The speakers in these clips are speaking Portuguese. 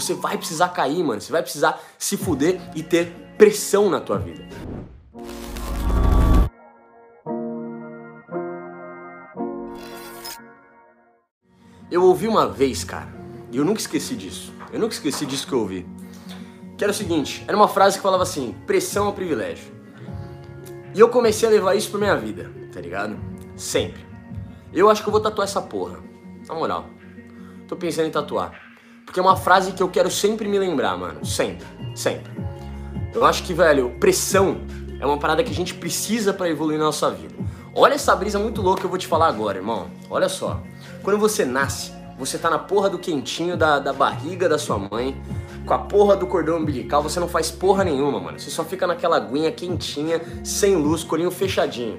você vai precisar cair, mano. Você vai precisar se fuder e ter pressão na tua vida. Eu ouvi uma vez, cara, e eu nunca esqueci disso. Eu nunca esqueci disso que eu ouvi. Que era o seguinte, era uma frase que falava assim, pressão é um privilégio. E eu comecei a levar isso pra minha vida, tá ligado? Sempre. Eu acho que eu vou tatuar essa porra. Na moral. Tô pensando em tatuar. Porque é uma frase que eu quero sempre me lembrar, mano. Sempre. Sempre. Eu acho que, velho, pressão é uma parada que a gente precisa para evoluir na nossa vida. Olha essa brisa muito louca que eu vou te falar agora, irmão. Olha só. Quando você nasce, você tá na porra do quentinho da, da barriga da sua mãe, com a porra do cordão umbilical, você não faz porra nenhuma, mano. Você só fica naquela aguinha quentinha, sem luz, colinho fechadinho.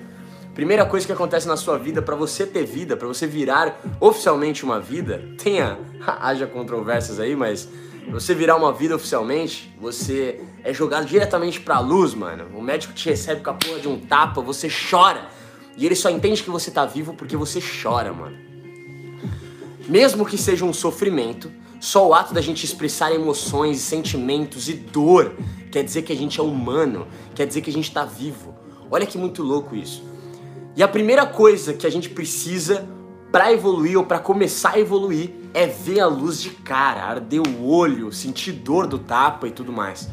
Primeira coisa que acontece na sua vida, para você ter vida, para você virar oficialmente uma vida, tenha, haja controvérsias aí, mas você virar uma vida oficialmente, você é jogado diretamente pra luz, mano. O médico te recebe com a porra de um tapa, você chora. E ele só entende que você tá vivo porque você chora, mano. Mesmo que seja um sofrimento, só o ato da gente expressar emoções, sentimentos e dor quer dizer que a gente é humano, quer dizer que a gente está vivo. Olha que muito louco isso. E a primeira coisa que a gente precisa para evoluir ou para começar a evoluir é ver a luz de cara, arder o olho, sentir dor do tapa e tudo mais.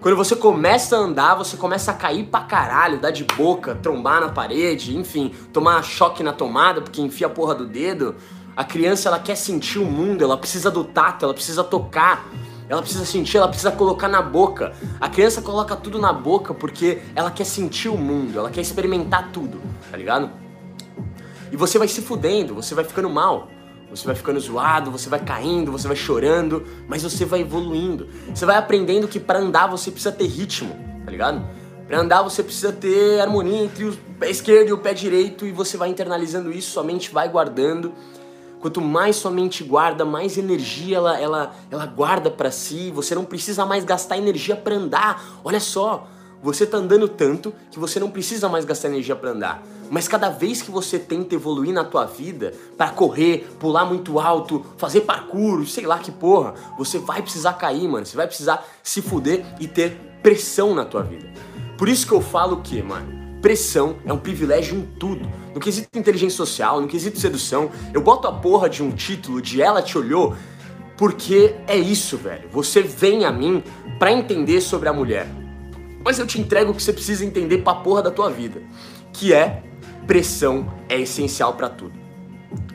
Quando você começa a andar, você começa a cair pra caralho, dar de boca, trombar na parede, enfim, tomar choque na tomada porque enfia a porra do dedo. A criança ela quer sentir o mundo, ela precisa do tato, ela precisa tocar, ela precisa sentir, ela precisa colocar na boca. A criança coloca tudo na boca porque ela quer sentir o mundo, ela quer experimentar tudo, tá ligado? E você vai se fudendo, você vai ficando mal. Você vai ficando zoado, você vai caindo, você vai chorando, mas você vai evoluindo. Você vai aprendendo que para andar você precisa ter ritmo, tá ligado? Para andar você precisa ter harmonia entre o pé esquerdo e o pé direito e você vai internalizando isso, sua mente vai guardando Quanto mais sua mente guarda, mais energia ela, ela, ela guarda para si. Você não precisa mais gastar energia para andar. Olha só, você tá andando tanto que você não precisa mais gastar energia para andar. Mas cada vez que você tenta evoluir na tua vida, para correr, pular muito alto, fazer parkour, sei lá que porra, você vai precisar cair, mano. Você vai precisar se fuder e ter pressão na tua vida. Por isso que eu falo que, mano, pressão é um privilégio em tudo. No quesito inteligência social, no quesito sedução, eu boto a porra de um título de Ela Te Olhou porque é isso, velho. Você vem a mim para entender sobre a mulher. Mas eu te entrego o que você precisa entender pra porra da tua vida, que é pressão é essencial para tudo.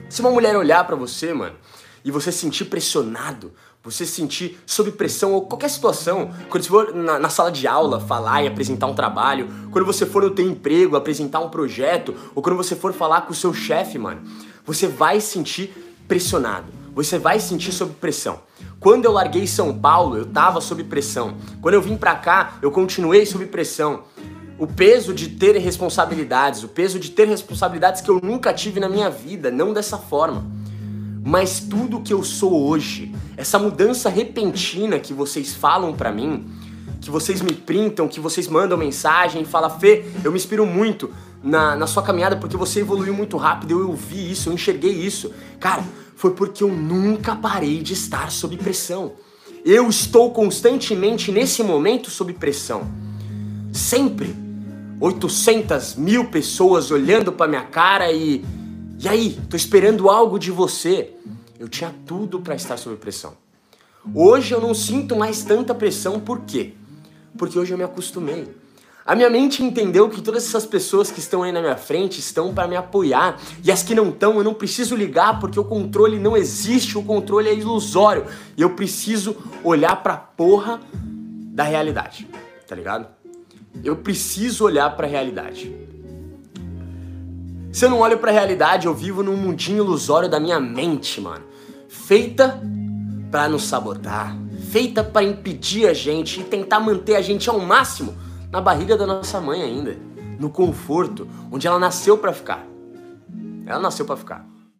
Se uma mulher olhar para você, mano, e você sentir pressionado, você sentir sob pressão ou qualquer situação, quando você for na, na, sala de aula falar e apresentar um trabalho, quando você for no teu emprego apresentar um projeto, ou quando você for falar com o seu chefe, mano, você vai sentir pressionado, você vai sentir sob pressão. Quando eu larguei São Paulo, eu tava sob pressão. Quando eu vim pra cá, eu continuei sob pressão. O peso de ter responsabilidades, o peso de ter responsabilidades que eu nunca tive na minha vida, não dessa forma. Mas tudo que eu sou hoje, essa mudança repentina que vocês falam para mim, que vocês me printam, que vocês mandam mensagem falam, Fê, eu me inspiro muito na, na sua caminhada porque você evoluiu muito rápido, eu, eu vi isso, eu enxerguei isso. Cara, foi porque eu nunca parei de estar sob pressão. Eu estou constantemente nesse momento sob pressão. Sempre. 800 mil pessoas olhando para minha cara e e aí, tô esperando algo de você. Eu tinha tudo para estar sob pressão. Hoje eu não sinto mais tanta pressão, por quê? Porque hoje eu me acostumei. A minha mente entendeu que todas essas pessoas que estão aí na minha frente estão para me apoiar e as que não estão eu não preciso ligar porque o controle não existe, o controle é ilusório e eu preciso olhar para porra da realidade, tá ligado? Eu preciso olhar para a realidade. Se eu não olho pra realidade, eu vivo num mundinho ilusório da minha mente, mano. Feita para nos sabotar, feita para impedir a gente e tentar manter a gente ao máximo na barriga da nossa mãe ainda, no conforto, onde ela nasceu para ficar. Ela nasceu para ficar.